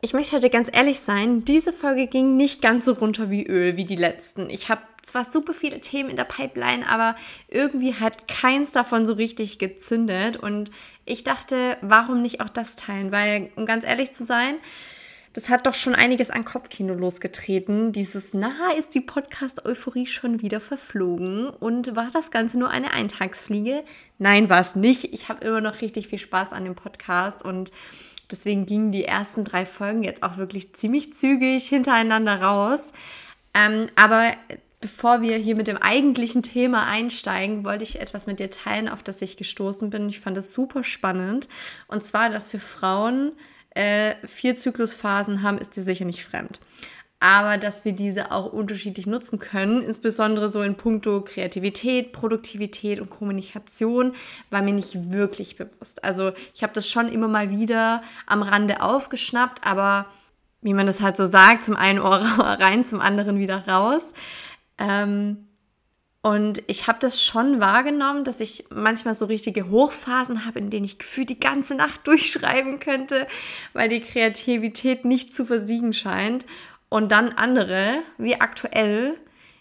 Ich möchte heute ganz ehrlich sein, diese Folge ging nicht ganz so runter wie Öl wie die letzten. Ich habe zwar super viele Themen in der Pipeline, aber irgendwie hat keins davon so richtig gezündet und ich dachte, warum nicht auch das teilen? Weil, um ganz ehrlich zu sein, das hat doch schon einiges an Kopfkino losgetreten. Dieses, na, ist die Podcast-Euphorie schon wieder verflogen und war das Ganze nur eine Eintagsfliege? Nein, war es nicht. Ich habe immer noch richtig viel Spaß an dem Podcast und Deswegen gingen die ersten drei Folgen jetzt auch wirklich ziemlich zügig hintereinander raus. Ähm, aber bevor wir hier mit dem eigentlichen Thema einsteigen, wollte ich etwas mit dir teilen, auf das ich gestoßen bin. Ich fand es super spannend. Und zwar, dass wir Frauen äh, vier Zyklusphasen haben, ist dir sicher nicht fremd aber dass wir diese auch unterschiedlich nutzen können, insbesondere so in puncto Kreativität, Produktivität und Kommunikation, war mir nicht wirklich bewusst. Also ich habe das schon immer mal wieder am Rande aufgeschnappt, aber wie man das halt so sagt, zum einen Ohr rein, zum anderen wieder raus. Ähm, und ich habe das schon wahrgenommen, dass ich manchmal so richtige Hochphasen habe, in denen ich gefühlt die ganze Nacht durchschreiben könnte, weil die Kreativität nicht zu versiegen scheint. Und dann andere, wie aktuell,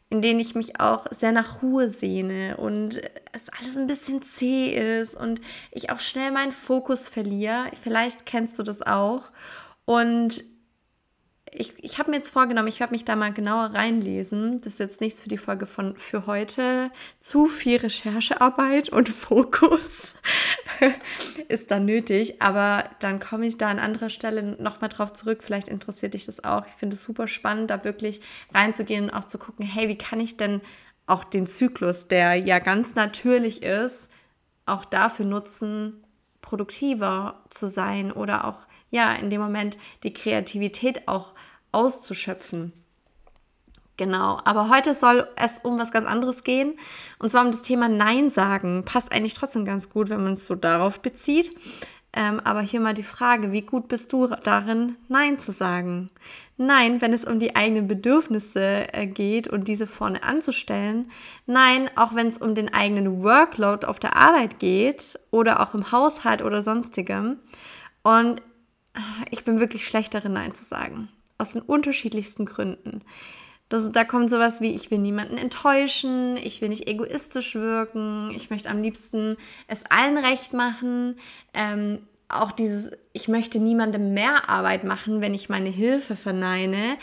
in denen ich mich auch sehr nach Ruhe sehne und es alles ein bisschen zäh ist und ich auch schnell meinen Fokus verliere. Vielleicht kennst du das auch. Und ich, ich habe mir jetzt vorgenommen, ich werde mich da mal genauer reinlesen. Das ist jetzt nichts für die Folge von für heute. Zu viel Recherchearbeit und Fokus ist da nötig. Aber dann komme ich da an anderer Stelle nochmal drauf zurück. Vielleicht interessiert dich das auch. Ich finde es super spannend, da wirklich reinzugehen und auch zu gucken, hey, wie kann ich denn auch den Zyklus, der ja ganz natürlich ist, auch dafür nutzen, produktiver zu sein oder auch ja in dem Moment die Kreativität auch auszuschöpfen. Genau, aber heute soll es um was ganz anderes gehen und zwar um das Thema Nein sagen. Passt eigentlich trotzdem ganz gut, wenn man es so darauf bezieht. Ähm, aber hier mal die Frage, wie gut bist du darin, Nein zu sagen? Nein, wenn es um die eigenen Bedürfnisse äh, geht und diese vorne anzustellen. Nein, auch wenn es um den eigenen Workload auf der Arbeit geht oder auch im Haushalt oder sonstigem. Und ich bin wirklich schlecht darin, Nein zu sagen. Aus den unterschiedlichsten Gründen. Das, da kommt sowas wie, ich will niemanden enttäuschen, ich will nicht egoistisch wirken, ich möchte am liebsten es allen recht machen. Ähm, auch dieses, ich möchte niemandem mehr Arbeit machen, wenn ich meine Hilfe verneine.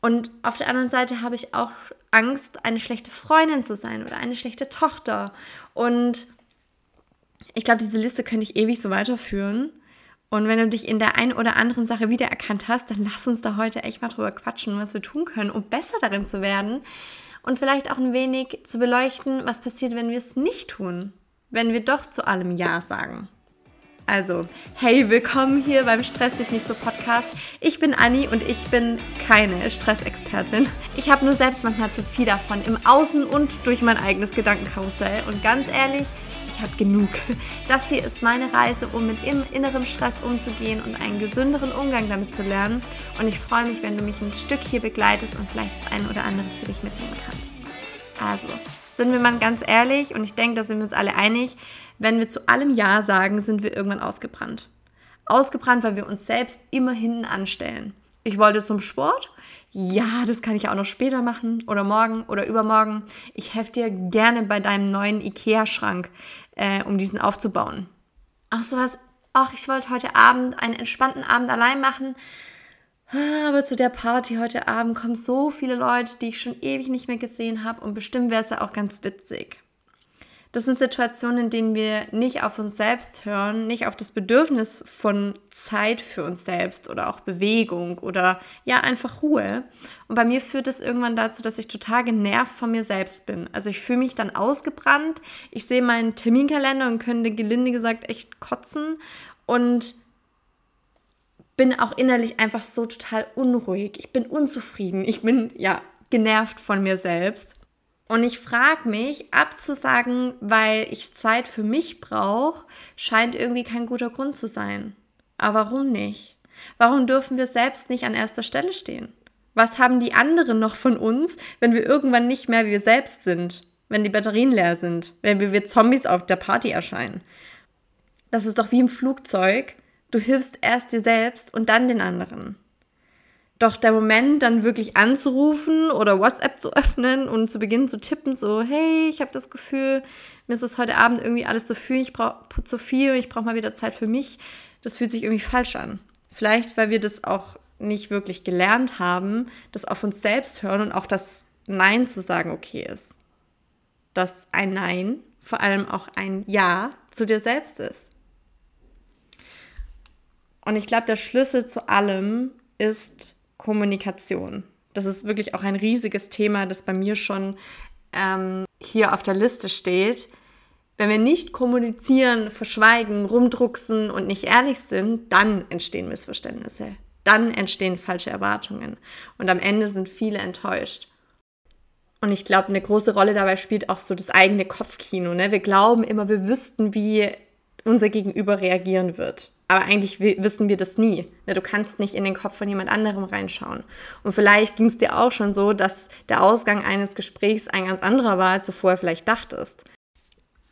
Und auf der anderen Seite habe ich auch Angst, eine schlechte Freundin zu sein oder eine schlechte Tochter. Und ich glaube, diese Liste könnte ich ewig so weiterführen. Und wenn du dich in der einen oder anderen Sache wiedererkannt hast, dann lass uns da heute echt mal drüber quatschen, was wir tun können, um besser darin zu werden. Und vielleicht auch ein wenig zu beleuchten, was passiert, wenn wir es nicht tun. Wenn wir doch zu allem Ja sagen. Also, hey, willkommen hier beim Stress dich nicht so Podcast. Ich bin Anni und ich bin keine Stressexpertin. Ich habe nur selbst manchmal zu viel davon im Außen und durch mein eigenes Gedankenkarussell. Und ganz ehrlich, ich habe genug. Das hier ist meine Reise, um mit innerem Stress umzugehen und einen gesünderen Umgang damit zu lernen. Und ich freue mich, wenn du mich ein Stück hier begleitest und vielleicht das eine oder andere für dich mitnehmen kannst. Also, sind wir mal ganz ehrlich, und ich denke, da sind wir uns alle einig, wenn wir zu allem Ja sagen, sind wir irgendwann ausgebrannt. Ausgebrannt, weil wir uns selbst immer hinten anstellen. Ich wollte zum Sport. Ja, das kann ich auch noch später machen oder morgen oder übermorgen. Ich helfe dir gerne bei deinem neuen Ikea-Schrank, äh, um diesen aufzubauen. Ach sowas, ach, ich wollte heute Abend einen entspannten Abend allein machen. Aber zu der Party heute Abend kommen so viele Leute, die ich schon ewig nicht mehr gesehen habe und bestimmt wäre es ja auch ganz witzig. Das sind Situationen, in denen wir nicht auf uns selbst hören, nicht auf das Bedürfnis von Zeit für uns selbst oder auch Bewegung oder ja, einfach Ruhe. Und bei mir führt es irgendwann dazu, dass ich total genervt von mir selbst bin. Also ich fühle mich dann ausgebrannt, ich sehe meinen Terminkalender und könnte gelinde gesagt echt kotzen und bin auch innerlich einfach so total unruhig. Ich bin unzufrieden. Ich bin ja genervt von mir selbst. Und ich frage mich, abzusagen, weil ich Zeit für mich brauche, scheint irgendwie kein guter Grund zu sein. Aber warum nicht? Warum dürfen wir selbst nicht an erster Stelle stehen? Was haben die anderen noch von uns, wenn wir irgendwann nicht mehr wir selbst sind? Wenn die Batterien leer sind? Wenn wir wie Zombies auf der Party erscheinen? Das ist doch wie im Flugzeug. Du hilfst erst dir selbst und dann den anderen. Doch der Moment, dann wirklich anzurufen oder WhatsApp zu öffnen und zu beginnen zu tippen, so, hey, ich habe das Gefühl, mir ist es heute Abend irgendwie alles zu viel, ich brauche zu viel, ich brauche mal wieder Zeit für mich, das fühlt sich irgendwie falsch an. Vielleicht, weil wir das auch nicht wirklich gelernt haben, das auf uns selbst hören und auch das Nein zu sagen okay ist. Dass ein Nein vor allem auch ein Ja zu dir selbst ist. Und ich glaube, der Schlüssel zu allem ist Kommunikation. Das ist wirklich auch ein riesiges Thema, das bei mir schon ähm, hier auf der Liste steht. Wenn wir nicht kommunizieren, verschweigen, rumdrucksen und nicht ehrlich sind, dann entstehen Missverständnisse. Dann entstehen falsche Erwartungen. Und am Ende sind viele enttäuscht. Und ich glaube, eine große Rolle dabei spielt auch so das eigene Kopfkino. Ne? Wir glauben immer, wir wüssten, wie unser Gegenüber reagieren wird. Aber eigentlich wissen wir das nie. Ne? Du kannst nicht in den Kopf von jemand anderem reinschauen. Und vielleicht ging es dir auch schon so, dass der Ausgang eines Gesprächs ein ganz anderer war, als du vorher vielleicht dachtest.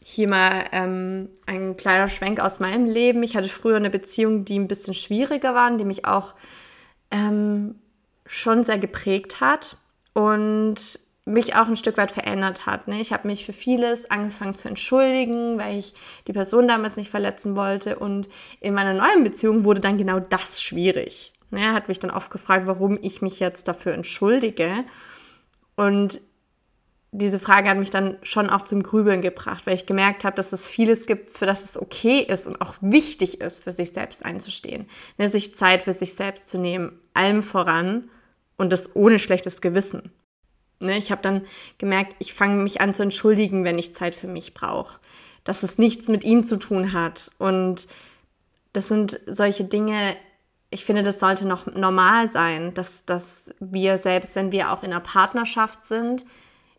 Hier mal ähm, ein kleiner Schwenk aus meinem Leben. Ich hatte früher eine Beziehung, die ein bisschen schwieriger war, die mich auch ähm, schon sehr geprägt hat. Und mich auch ein Stück weit verändert hat. Ne? Ich habe mich für vieles angefangen zu entschuldigen, weil ich die Person damals nicht verletzen wollte. Und in meiner neuen Beziehung wurde dann genau das schwierig. Ne? Er hat mich dann oft gefragt, warum ich mich jetzt dafür entschuldige. Und diese Frage hat mich dann schon auch zum Grübeln gebracht, weil ich gemerkt habe, dass es vieles gibt, für das es okay ist und auch wichtig ist, für sich selbst einzustehen. Ne? Sich Zeit für sich selbst zu nehmen, allem voran und das ohne schlechtes Gewissen. Ne? Ich habe dann gemerkt, ich fange mich an zu entschuldigen, wenn ich Zeit für mich brauche. Dass es nichts mit ihm zu tun hat. Und das sind solche Dinge, ich finde, das sollte noch normal sein, dass, dass wir selbst, wenn wir auch in einer Partnerschaft sind,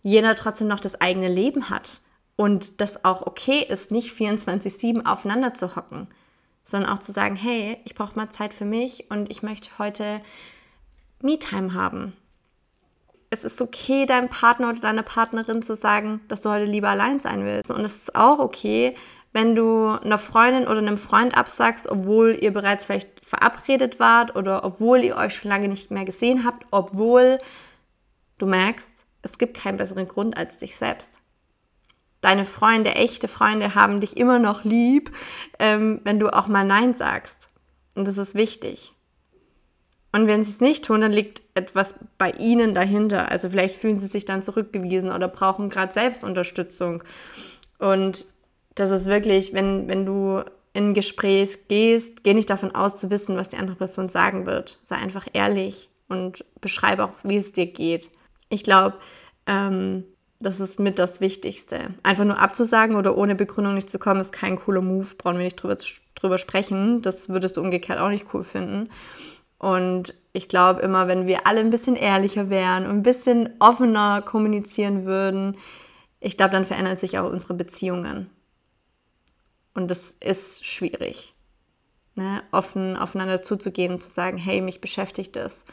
jeder trotzdem noch das eigene Leben hat. Und das auch okay ist, nicht 24-7 aufeinander zu hocken, sondern auch zu sagen, hey, ich brauche mal Zeit für mich und ich möchte heute Me-Time haben es ist okay, deinem Partner oder deiner Partnerin zu sagen, dass du heute lieber allein sein willst. Und es ist auch okay, wenn du einer Freundin oder einem Freund absagst, obwohl ihr bereits vielleicht verabredet wart oder obwohl ihr euch schon lange nicht mehr gesehen habt, obwohl du merkst, es gibt keinen besseren Grund als dich selbst. Deine Freunde, echte Freunde, haben dich immer noch lieb, ähm, wenn du auch mal Nein sagst. Und das ist wichtig. Und wenn sie es nicht tun, dann liegt etwas bei ihnen dahinter. Also vielleicht fühlen sie sich dann zurückgewiesen oder brauchen gerade Selbstunterstützung. Und das ist wirklich, wenn, wenn du in ein Gespräch gehst, geh nicht davon aus zu wissen, was die andere Person sagen wird. Sei einfach ehrlich und beschreibe auch, wie es dir geht. Ich glaube, ähm, das ist mit das Wichtigste. Einfach nur abzusagen oder ohne Begründung nicht zu kommen, ist kein cooler Move. Brauchen wir nicht drüber, drüber sprechen. Das würdest du umgekehrt auch nicht cool finden. Und ich glaube immer, wenn wir alle ein bisschen ehrlicher wären und ein bisschen offener kommunizieren würden, ich glaube, dann verändern sich auch unsere Beziehungen. Und das ist schwierig. Ne? Offen aufeinander zuzugehen und zu sagen, hey, mich beschäftigt das.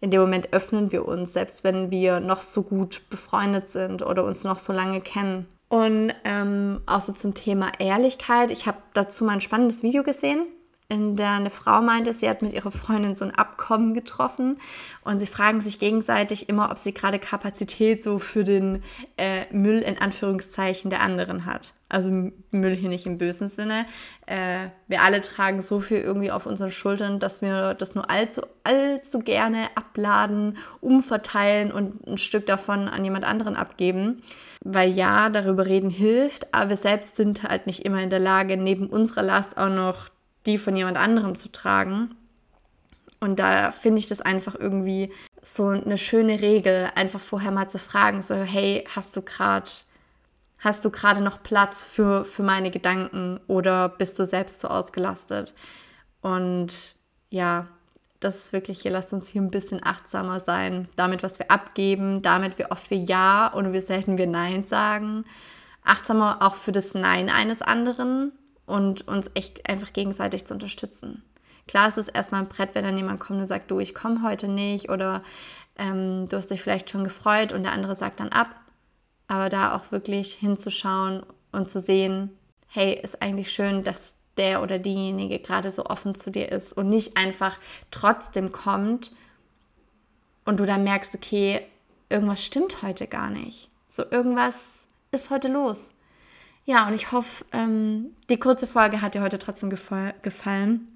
In dem Moment öffnen wir uns, selbst wenn wir noch so gut befreundet sind oder uns noch so lange kennen. Und ähm, auch so zum Thema Ehrlichkeit. Ich habe dazu mal ein spannendes Video gesehen in der eine Frau meinte, sie hat mit ihrer Freundin so ein Abkommen getroffen und sie fragen sich gegenseitig immer, ob sie gerade Kapazität so für den äh, Müll in Anführungszeichen der anderen hat. Also Müll hier nicht im bösen Sinne. Äh, wir alle tragen so viel irgendwie auf unseren Schultern, dass wir das nur allzu, allzu gerne abladen, umverteilen und ein Stück davon an jemand anderen abgeben. Weil ja, darüber reden hilft, aber wir selbst sind halt nicht immer in der Lage, neben unserer Last auch noch die von jemand anderem zu tragen. Und da finde ich das einfach irgendwie so eine schöne Regel, einfach vorher mal zu fragen, so hey, hast du gerade hast du gerade noch Platz für, für meine Gedanken oder bist du selbst so ausgelastet? Und ja, das ist wirklich hier, lasst uns hier ein bisschen achtsamer sein, damit, was wir abgeben, damit, wie oft wir Ja und wie selten wir Nein sagen. Achtsamer auch für das Nein eines anderen, und uns echt einfach gegenseitig zu unterstützen. Klar ist es erstmal ein Brett, wenn dann jemand kommt und sagt, du, ich komme heute nicht oder ähm, du hast dich vielleicht schon gefreut und der andere sagt dann ab. Aber da auch wirklich hinzuschauen und zu sehen, hey, ist eigentlich schön, dass der oder diejenige gerade so offen zu dir ist und nicht einfach trotzdem kommt, und du dann merkst, okay, irgendwas stimmt heute gar nicht. So irgendwas ist heute los. Ja, und ich hoffe, ähm, die kurze Folge hat dir heute trotzdem gefallen.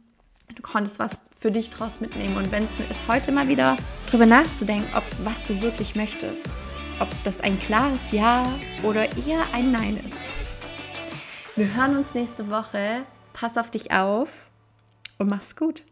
Du konntest was für dich draus mitnehmen. Und wenn es ist, heute mal wieder drüber nachzudenken, ob was du wirklich möchtest. Ob das ein klares Ja oder eher ein Nein ist. Wir hören uns nächste Woche. Pass auf dich auf und mach's gut.